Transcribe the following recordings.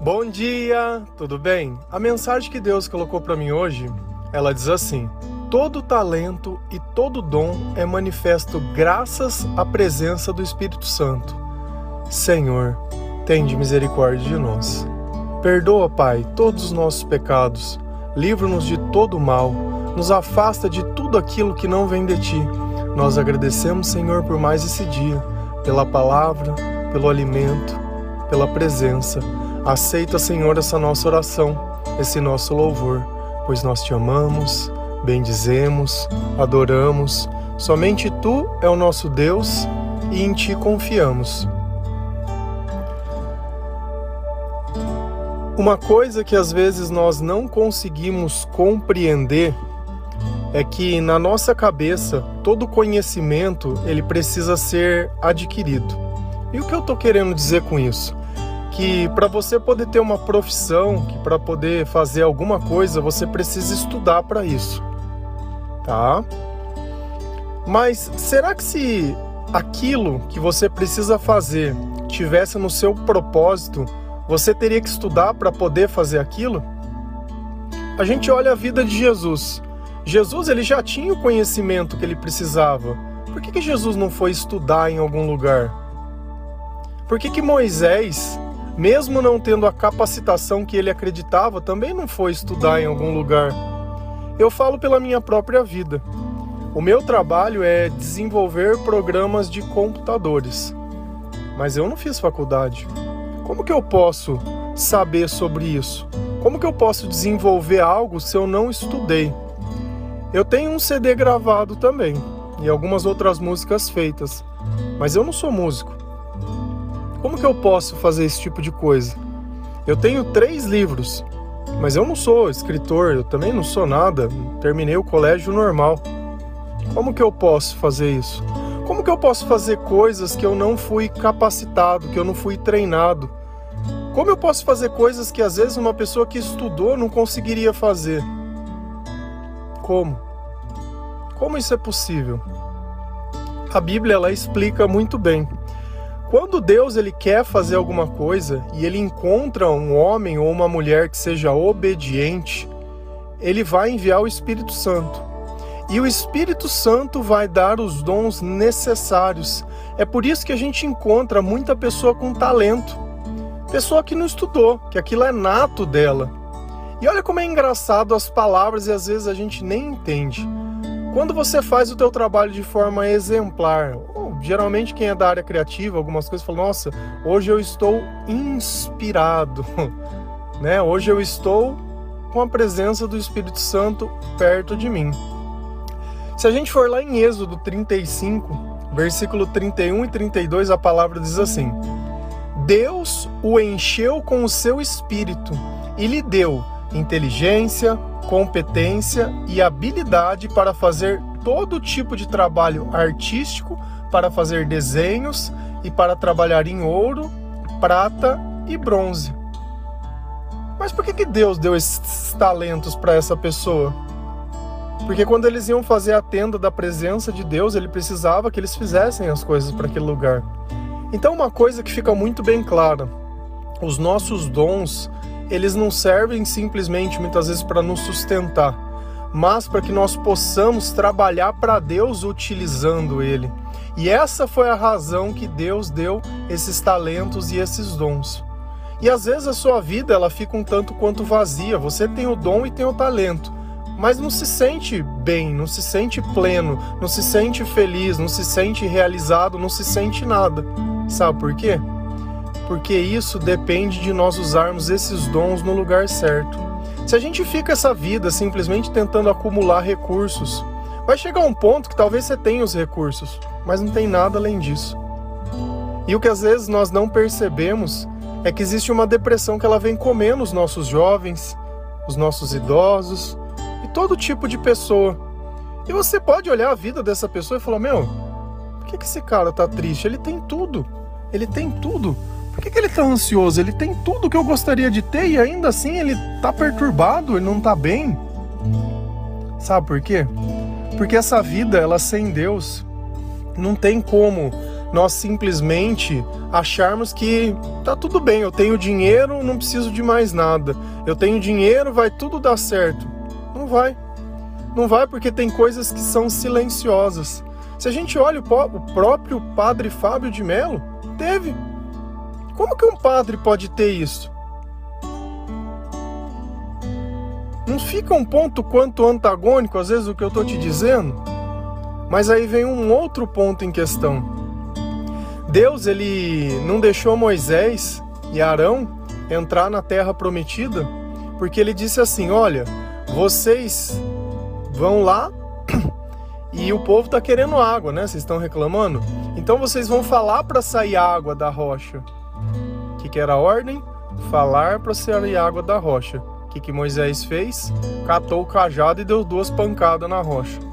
Bom dia, tudo bem? A mensagem que Deus colocou para mim hoje, ela diz assim: Todo talento e todo dom é manifesto graças à presença do Espírito Santo. Senhor, tende misericórdia de nós. Perdoa, Pai, todos os nossos pecados. Livra-nos de todo mal. Nos afasta de tudo aquilo que não vem de ti. Nós agradecemos, Senhor, por mais esse dia, pela palavra, pelo alimento, pela presença. Aceita, Senhor, essa nossa oração, esse nosso louvor, pois nós te amamos, bendizemos, adoramos. Somente tu é o nosso Deus e em ti confiamos. Uma coisa que às vezes nós não conseguimos compreender é que na nossa cabeça todo conhecimento ele precisa ser adquirido. E o que eu estou querendo dizer com isso? Que para você poder ter uma profissão, que para poder fazer alguma coisa, você precisa estudar para isso. Tá? Mas será que se aquilo que você precisa fazer tivesse no seu propósito, você teria que estudar para poder fazer aquilo? A gente olha a vida de Jesus. Jesus ele já tinha o conhecimento que ele precisava. Por que, que Jesus não foi estudar em algum lugar? Por que, que Moisés mesmo não tendo a capacitação que ele acreditava, também não foi estudar em algum lugar. Eu falo pela minha própria vida. O meu trabalho é desenvolver programas de computadores, mas eu não fiz faculdade. Como que eu posso saber sobre isso? Como que eu posso desenvolver algo se eu não estudei? Eu tenho um CD gravado também e algumas outras músicas feitas, mas eu não sou músico. Como que eu posso fazer esse tipo de coisa? Eu tenho três livros, mas eu não sou escritor, eu também não sou nada, terminei o colégio normal. Como que eu posso fazer isso? Como que eu posso fazer coisas que eu não fui capacitado, que eu não fui treinado? Como eu posso fazer coisas que às vezes uma pessoa que estudou não conseguiria fazer? Como? Como isso é possível? A Bíblia ela explica muito bem. Quando Deus ele quer fazer alguma coisa e ele encontra um homem ou uma mulher que seja obediente, ele vai enviar o Espírito Santo. E o Espírito Santo vai dar os dons necessários. É por isso que a gente encontra muita pessoa com talento, pessoa que não estudou, que aquilo é nato dela. E olha como é engraçado as palavras e às vezes a gente nem entende. Quando você faz o teu trabalho de forma exemplar, geralmente quem é da área criativa, algumas coisas, fala: "Nossa, hoje eu estou inspirado", né? Hoje eu estou com a presença do Espírito Santo perto de mim. Se a gente for lá em Êxodo 35, versículo 31 e 32, a palavra diz assim: Deus o encheu com o seu espírito e lhe deu inteligência, competência e habilidade para fazer todo tipo de trabalho artístico, para fazer desenhos e para trabalhar em ouro, prata e bronze. Mas por que, que Deus deu esses talentos para essa pessoa? Porque quando eles iam fazer a tenda da presença de Deus, ele precisava que eles fizessem as coisas para aquele lugar. Então, uma coisa que fica muito bem clara: os nossos dons eles não servem simplesmente muitas vezes para nos sustentar, mas para que nós possamos trabalhar para Deus utilizando ele. E essa foi a razão que Deus deu esses talentos e esses dons. E às vezes a sua vida ela fica um tanto quanto vazia. Você tem o dom e tem o talento, mas não se sente bem, não se sente pleno, não se sente feliz, não se sente realizado, não se sente nada. Sabe por quê? porque isso depende de nós usarmos esses dons no lugar certo. Se a gente fica essa vida simplesmente tentando acumular recursos, vai chegar um ponto que talvez você tenha os recursos, mas não tem nada além disso. E o que às vezes nós não percebemos é que existe uma depressão que ela vem comendo os nossos jovens, os nossos idosos e todo tipo de pessoa. E você pode olhar a vida dessa pessoa e falar: Meu, por que, que esse cara tá triste? Ele tem tudo. Ele tem tudo. Por que, que ele tá ansioso? Ele tem tudo que eu gostaria de ter e ainda assim ele tá perturbado, ele não tá bem. Sabe por quê? Porque essa vida, ela sem Deus, não tem como nós simplesmente acharmos que tá tudo bem, eu tenho dinheiro, não preciso de mais nada. Eu tenho dinheiro, vai tudo dar certo. Não vai. Não vai porque tem coisas que são silenciosas. Se a gente olha o próprio padre Fábio de Mello, teve. Como que um padre pode ter isso? Não fica um ponto quanto antagônico, às vezes, o que eu estou te dizendo? Mas aí vem um outro ponto em questão. Deus, ele não deixou Moisés e Arão entrar na terra prometida, porque ele disse assim: Olha, vocês vão lá e o povo está querendo água, né? Vocês estão reclamando? Então vocês vão falar para sair água da rocha. O que, que era a ordem? Falar para sair água da rocha. O que, que Moisés fez? Catou o cajado e deu duas pancadas na rocha.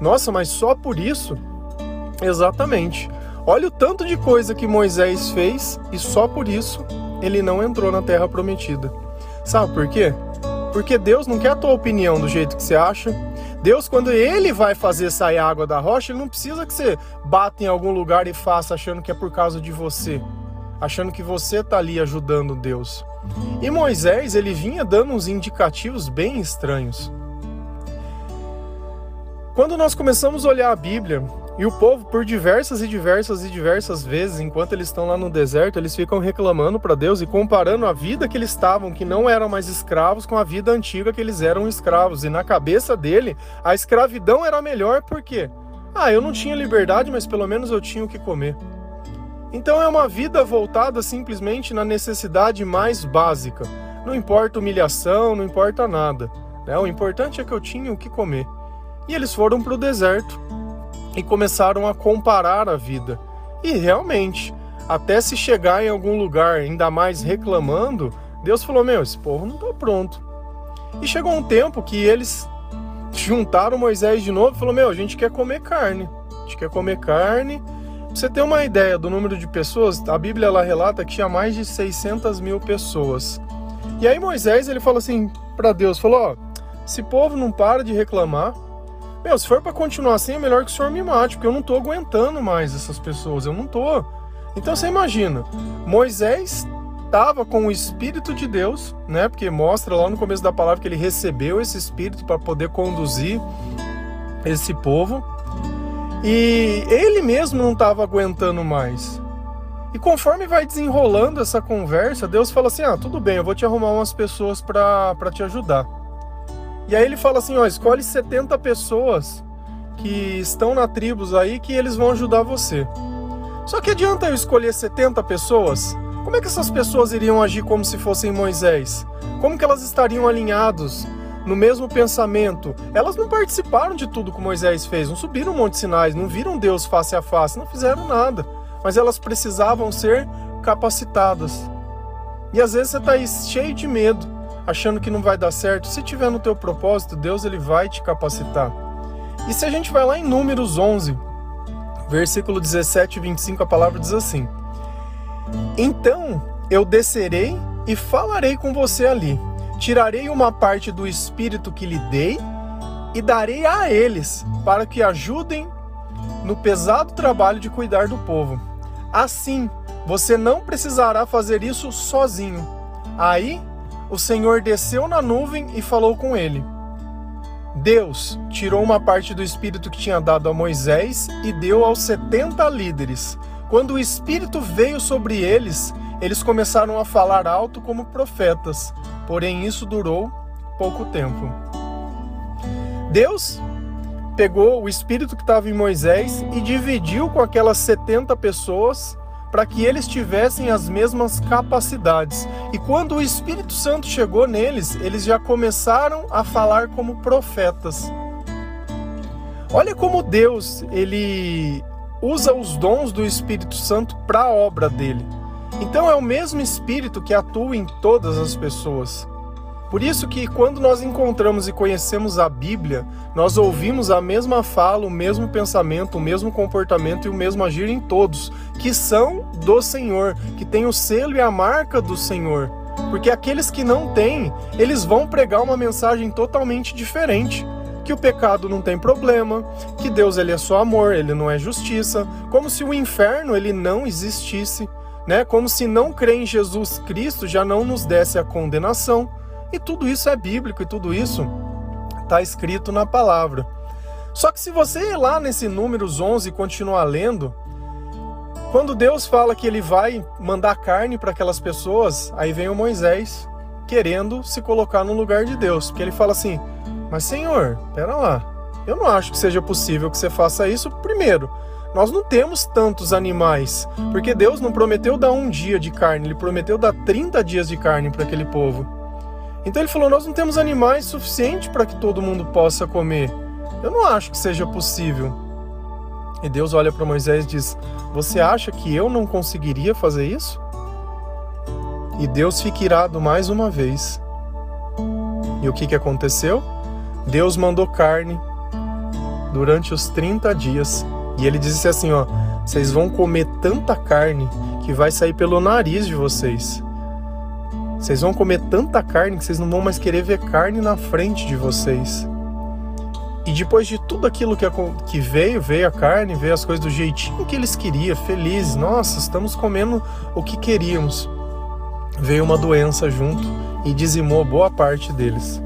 Nossa, mas só por isso? Exatamente. Olha o tanto de coisa que Moisés fez e só por isso ele não entrou na terra prometida. Sabe por quê? Porque Deus não quer a tua opinião do jeito que você acha. Deus, quando ele vai fazer sair água da rocha, ele não precisa que você bata em algum lugar e faça achando que é por causa de você, achando que você está ali ajudando Deus. E Moisés, ele vinha dando uns indicativos bem estranhos. Quando nós começamos a olhar a Bíblia, e o povo, por diversas e diversas e diversas vezes, enquanto eles estão lá no deserto, eles ficam reclamando para Deus e comparando a vida que eles estavam, que não eram mais escravos, com a vida antiga que eles eram escravos. E na cabeça dele, a escravidão era melhor porque, ah, eu não tinha liberdade, mas pelo menos eu tinha o que comer. Então é uma vida voltada simplesmente na necessidade mais básica. Não importa humilhação, não importa nada. Né? O importante é que eu tinha o que comer. E eles foram para o deserto e começaram a comparar a vida. E realmente, até se chegar em algum lugar, ainda mais reclamando, Deus falou: Meu, esse povo não está pronto. E chegou um tempo que eles juntaram Moisés de novo e falou: Meu, a gente quer comer carne. A gente quer comer carne. Você ter uma ideia do número de pessoas, a Bíblia ela relata que tinha mais de 600 mil pessoas. E aí Moisés ele falou assim para Deus: falou, ó, esse povo não para de reclamar, meu, se for para continuar assim, é melhor que o senhor me mate, porque eu não tô aguentando mais essas pessoas, eu não tô. Então você imagina, Moisés estava com o Espírito de Deus, né? Porque mostra lá no começo da palavra que ele recebeu esse Espírito para poder conduzir esse povo. E ele mesmo não estava aguentando mais. E conforme vai desenrolando essa conversa, Deus fala assim: Ah, tudo bem, eu vou te arrumar umas pessoas para te ajudar. E aí ele fala assim, ó, escolhe 70 pessoas que estão na tribos aí que eles vão ajudar você. Só que adianta eu escolher 70 pessoas? Como é que essas pessoas iriam agir como se fossem Moisés? Como que elas estariam alinhados no mesmo pensamento? Elas não participaram de tudo que Moisés fez, não subiram o Monte Sinai, não viram Deus face a face, não fizeram nada. Mas elas precisavam ser capacitadas. E às vezes você está aí cheio de medo, achando que não vai dar certo, se tiver no teu propósito, Deus ele vai te capacitar. E se a gente vai lá em Números 11, versículo 17 e 25, a palavra diz assim: Então eu descerei e falarei com você ali. Tirarei uma parte do espírito que lhe dei e darei a eles, para que ajudem no pesado trabalho de cuidar do povo. Assim, você não precisará fazer isso sozinho. Aí o Senhor desceu na nuvem e falou com ele. Deus tirou uma parte do espírito que tinha dado a Moisés e deu aos setenta líderes. Quando o espírito veio sobre eles, eles começaram a falar alto como profetas, porém isso durou pouco tempo. Deus pegou o espírito que estava em Moisés e dividiu com aquelas 70 pessoas para que eles tivessem as mesmas capacidades. E quando o Espírito Santo chegou neles, eles já começaram a falar como profetas. Olha como Deus, ele usa os dons do Espírito Santo para a obra dele. Então é o mesmo Espírito que atua em todas as pessoas. Por isso que quando nós encontramos e conhecemos a Bíblia, nós ouvimos a mesma fala, o mesmo pensamento, o mesmo comportamento e o mesmo agir em todos, que são do Senhor, que tem o selo e a marca do Senhor. Porque aqueles que não têm, eles vão pregar uma mensagem totalmente diferente. que o pecado não tem problema, que Deus ele é só amor, ele não é justiça, como se o inferno ele não existisse, né? Como se não crer em Jesus Cristo já não nos desse a condenação. E tudo isso é bíblico e tudo isso está escrito na palavra. Só que se você ir lá nesse Números 11 e continuar lendo, quando Deus fala que ele vai mandar carne para aquelas pessoas, aí vem o Moisés querendo se colocar no lugar de Deus, porque ele fala assim: "Mas Senhor, pera lá. Eu não acho que seja possível que você faça isso primeiro. Nós não temos tantos animais, porque Deus não prometeu dar um dia de carne, ele prometeu dar 30 dias de carne para aquele povo. Então ele falou: Nós não temos animais suficientes para que todo mundo possa comer. Eu não acho que seja possível. E Deus olha para Moisés e diz: Você acha que eu não conseguiria fazer isso? E Deus fica irado mais uma vez. E o que, que aconteceu? Deus mandou carne durante os 30 dias. E ele disse assim: Ó, vocês vão comer tanta carne que vai sair pelo nariz de vocês. Vocês vão comer tanta carne que vocês não vão mais querer ver carne na frente de vocês. E depois de tudo aquilo que, que veio, veio a carne, veio as coisas do jeitinho que eles queriam, felizes. Nossa, estamos comendo o que queríamos. Veio uma doença junto e dizimou boa parte deles.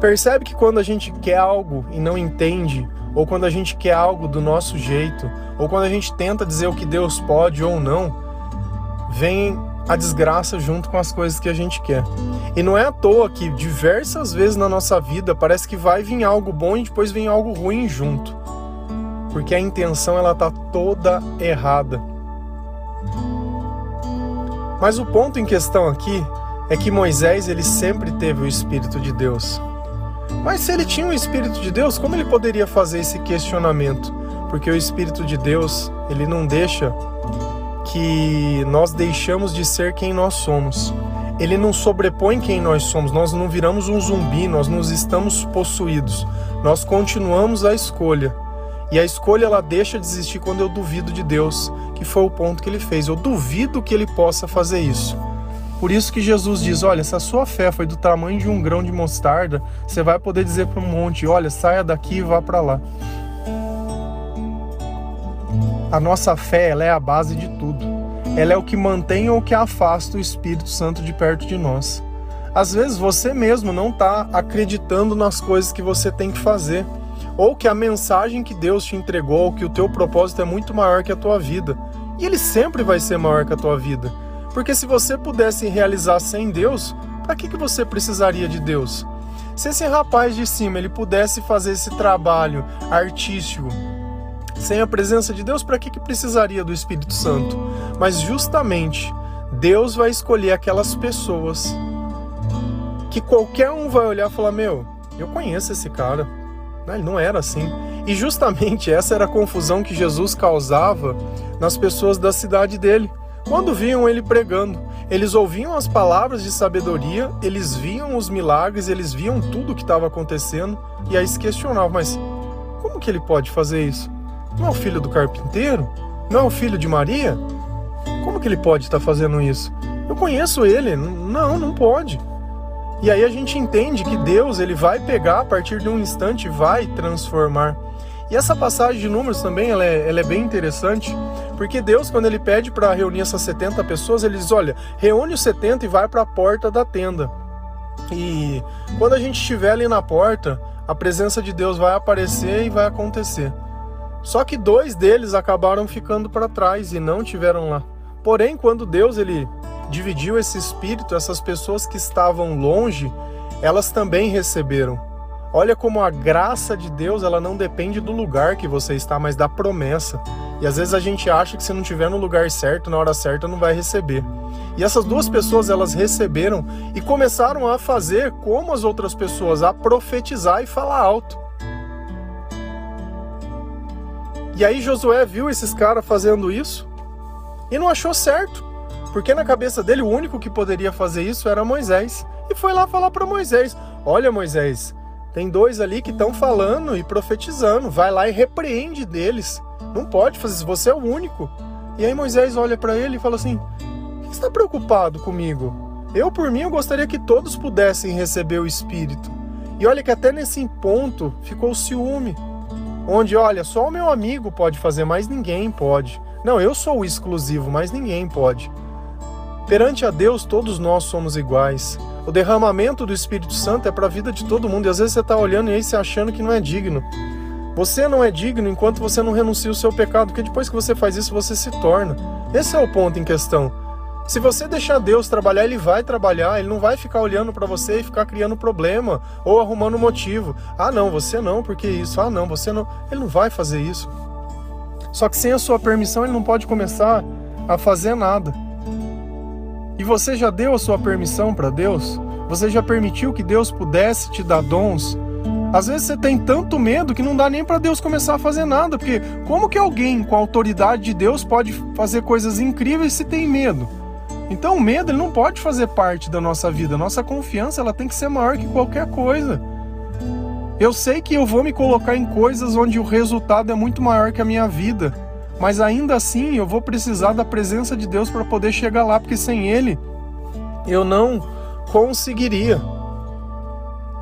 Percebe que quando a gente quer algo e não entende, ou quando a gente quer algo do nosso jeito, ou quando a gente tenta dizer o que Deus pode ou não, vem a desgraça junto com as coisas que a gente quer. E não é à toa que diversas vezes na nossa vida parece que vai vir algo bom e depois vem algo ruim junto. Porque a intenção ela tá toda errada. Mas o ponto em questão aqui é que Moisés ele sempre teve o espírito de Deus. Mas se ele tinha o espírito de Deus, como ele poderia fazer esse questionamento? Porque o espírito de Deus, ele não deixa que nós deixamos de ser quem nós somos. Ele não sobrepõe quem nós somos, nós não viramos um zumbi, nós não estamos possuídos. Nós continuamos a escolha. E a escolha ela deixa de existir quando eu duvido de Deus, que foi o ponto que ele fez. Eu duvido que ele possa fazer isso. Por isso que Jesus diz: Olha, se a sua fé foi do tamanho de um grão de mostarda, você vai poder dizer para um monte: Olha, saia daqui e vá para lá. A nossa fé ela é a base de tudo. Ela é o que mantém ou que afasta o Espírito Santo de perto de nós. Às vezes você mesmo não está acreditando nas coisas que você tem que fazer, ou que a mensagem que Deus te entregou, ou que o teu propósito é muito maior que a tua vida. E ele sempre vai ser maior que a tua vida. Porque se você pudesse realizar sem Deus, para que, que você precisaria de Deus? Se esse rapaz de cima ele pudesse fazer esse trabalho artístico, sem a presença de Deus, para que, que precisaria do Espírito Santo? Mas justamente Deus vai escolher aquelas pessoas que qualquer um vai olhar e falar: Meu, eu conheço esse cara. Ele não era assim. E justamente essa era a confusão que Jesus causava nas pessoas da cidade dele. Quando viam ele pregando, eles ouviam as palavras de sabedoria, eles viam os milagres, eles viam tudo o que estava acontecendo e aí se questionavam: mas como que ele pode fazer isso? Não é o filho do carpinteiro? Não é o filho de Maria? Como que ele pode estar fazendo isso? Eu conheço ele. Não, não pode. E aí a gente entende que Deus ele vai pegar a partir de um instante vai transformar. E essa passagem de números também ela é, ela é bem interessante, porque Deus, quando ele pede para reunir essas 70 pessoas, ele diz: olha, reúne os 70 e vai para a porta da tenda. E quando a gente estiver ali na porta, a presença de Deus vai aparecer e vai acontecer. Só que dois deles acabaram ficando para trás e não tiveram lá. Porém, quando Deus ele dividiu esse espírito, essas pessoas que estavam longe, elas também receberam. Olha como a graça de Deus, ela não depende do lugar que você está, mas da promessa. E às vezes a gente acha que se não estiver no lugar certo, na hora certa, não vai receber. E essas duas pessoas, elas receberam e começaram a fazer como as outras pessoas, a profetizar e falar alto. E aí Josué viu esses caras fazendo isso e não achou certo, porque na cabeça dele o único que poderia fazer isso era Moisés. E foi lá falar para Moisés: Olha, Moisés, tem dois ali que estão falando e profetizando, vai lá e repreende deles. Não pode fazer isso, você é o único. E aí Moisés olha para ele e fala assim: Você está preocupado comigo? Eu, por mim, eu gostaria que todos pudessem receber o Espírito. E olha que até nesse ponto ficou ciúme, onde, olha, só o meu amigo pode fazer, mas ninguém pode. Não, eu sou o exclusivo, mas ninguém pode. Perante a Deus, todos nós somos iguais. O derramamento do Espírito Santo é para a vida de todo mundo. E às vezes você está olhando e aí se achando que não é digno. Você não é digno enquanto você não renuncia o seu pecado, porque depois que você faz isso, você se torna. Esse é o ponto em questão. Se você deixar Deus trabalhar, ele vai trabalhar, ele não vai ficar olhando para você e ficar criando problema ou arrumando motivo. Ah, não, você não, porque isso. Ah, não, você não. Ele não vai fazer isso. Só que sem a sua permissão, ele não pode começar a fazer nada. E você já deu a sua permissão para Deus? Você já permitiu que Deus pudesse te dar dons? Às vezes você tem tanto medo que não dá nem para Deus começar a fazer nada, porque como que alguém com a autoridade de Deus pode fazer coisas incríveis se tem medo? Então o medo ele não pode fazer parte da nossa vida. Nossa confiança ela tem que ser maior que qualquer coisa. Eu sei que eu vou me colocar em coisas onde o resultado é muito maior que a minha vida mas ainda assim eu vou precisar da presença de Deus para poder chegar lá, porque sem Ele eu não conseguiria.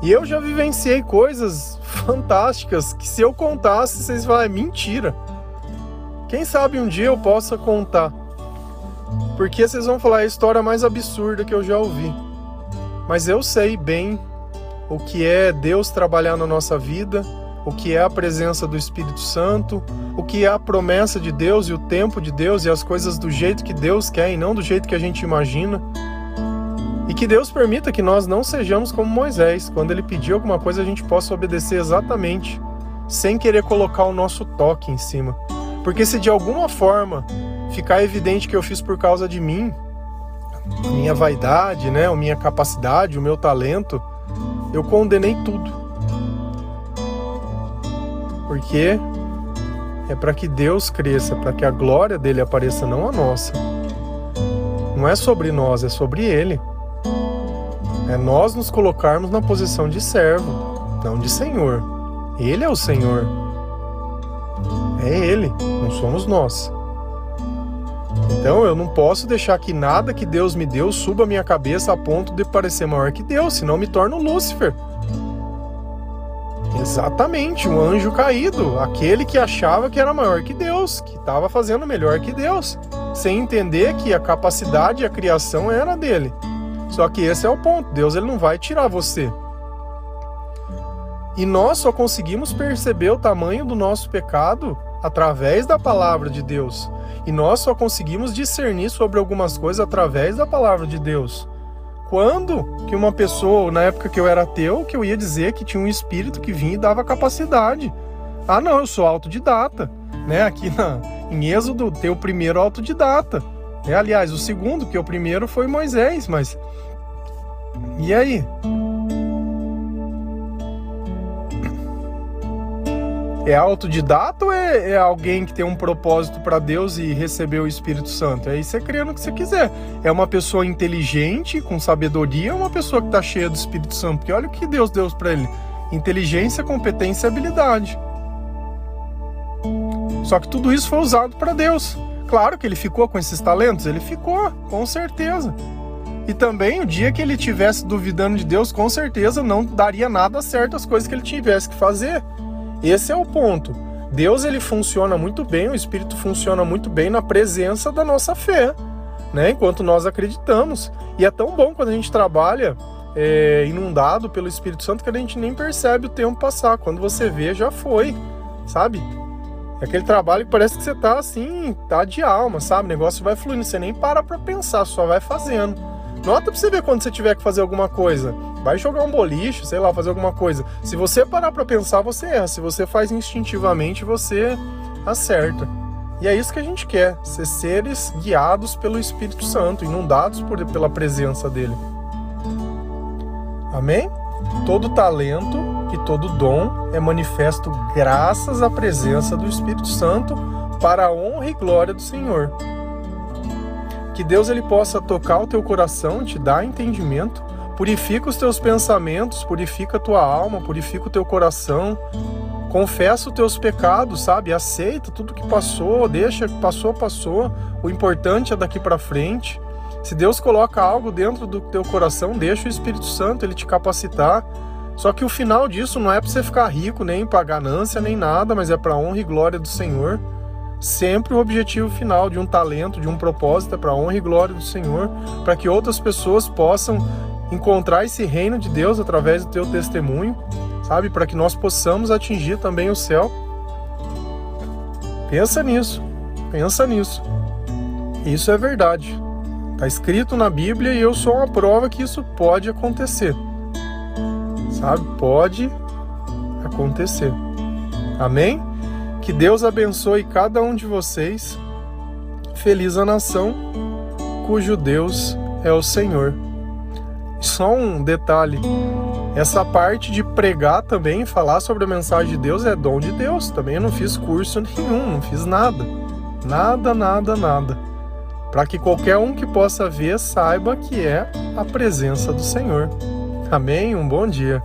E eu já vivenciei coisas fantásticas que se eu contasse, vocês vão, é mentira. Quem sabe um dia eu possa contar. Porque vocês vão falar a história mais absurda que eu já ouvi. Mas eu sei bem o que é Deus trabalhar na nossa vida, o que é a presença do Espírito Santo, o que é a promessa de Deus e o tempo de Deus e as coisas do jeito que Deus quer e não do jeito que a gente imagina. E que Deus permita que nós não sejamos como Moisés, quando ele pediu alguma coisa a gente possa obedecer exatamente, sem querer colocar o nosso toque em cima. Porque se de alguma forma ficar evidente que eu fiz por causa de mim, minha vaidade, né, a minha capacidade, o meu talento, eu condenei tudo porque é para que Deus cresça, para que a glória dele apareça, não a nossa. Não é sobre nós, é sobre ele. É nós nos colocarmos na posição de servo, não de senhor. Ele é o Senhor. É ele, não somos nós. Então eu não posso deixar que nada que Deus me deu suba a minha cabeça a ponto de parecer maior que Deus, senão me torno Lúcifer. Exatamente, um anjo caído, aquele que achava que era maior que Deus, que estava fazendo melhor que Deus, sem entender que a capacidade e a criação era dele. Só que esse é o ponto, Deus ele não vai tirar você. E nós só conseguimos perceber o tamanho do nosso pecado através da palavra de Deus. E nós só conseguimos discernir sobre algumas coisas através da palavra de Deus. Quando que uma pessoa, na época que eu era ateu, que eu ia dizer que tinha um espírito que vinha e dava capacidade? Ah, não, eu sou autodidata. Né? Aqui na, em Êxodo tem o primeiro autodidata. Né? Aliás, o segundo, que o primeiro foi Moisés, mas. E aí? É autodidata ou é, é alguém que tem um propósito para Deus e recebeu o Espírito Santo? Aí você crê no que você quiser. É uma pessoa inteligente, com sabedoria, ou uma pessoa que está cheia do Espírito Santo? Porque olha o que Deus deu para ele: inteligência, competência e habilidade. Só que tudo isso foi usado para Deus. Claro que ele ficou com esses talentos, ele ficou, com certeza. E também o dia que ele tivesse duvidando de Deus, com certeza não daria nada certo as coisas que ele tivesse que fazer. Esse é o ponto. Deus ele funciona muito bem, o Espírito funciona muito bem na presença da nossa fé, né? Enquanto nós acreditamos. E é tão bom quando a gente trabalha é, inundado pelo Espírito Santo que a gente nem percebe o tempo passar. Quando você vê, já foi, sabe? É aquele trabalho que parece que você tá assim, tá de alma, sabe? O negócio vai fluindo, você nem para pra pensar, só vai fazendo. Nota pra você ver quando você tiver que fazer alguma coisa. Vai jogar um boliche, sei lá, fazer alguma coisa. Se você parar para pensar, você erra. Se você faz instintivamente, você acerta. E é isso que a gente quer, ser seres guiados pelo Espírito Santo, inundados por, pela presença dele. Amém? Todo talento e todo dom é manifesto graças à presença do Espírito Santo para a honra e glória do Senhor. Que Deus ele possa tocar o teu coração, te dar entendimento Purifica os teus pensamentos, purifica a tua alma, purifica o teu coração. Confessa os teus pecados, sabe? Aceita tudo que passou, deixa que passou, passou. O importante é daqui para frente. Se Deus coloca algo dentro do teu coração, deixa o Espírito Santo ele te capacitar. Só que o final disso não é para você ficar rico, nem para ganância, nem nada, mas é para honra e glória do Senhor. Sempre o objetivo final de um talento, de um propósito é para honra e glória do Senhor, para que outras pessoas possam encontrar esse reino de Deus através do teu testemunho, sabe? Para que nós possamos atingir também o céu. Pensa nisso, pensa nisso. Isso é verdade. Está escrito na Bíblia e eu sou uma prova que isso pode acontecer. Sabe? Pode acontecer. Amém? Que Deus abençoe cada um de vocês. Feliz a nação cujo Deus é o Senhor. Só um detalhe: essa parte de pregar também, falar sobre a mensagem de Deus é dom de Deus. Também eu não fiz curso nenhum, não fiz nada. Nada, nada, nada. Para que qualquer um que possa ver saiba que é a presença do Senhor. Amém? Um bom dia.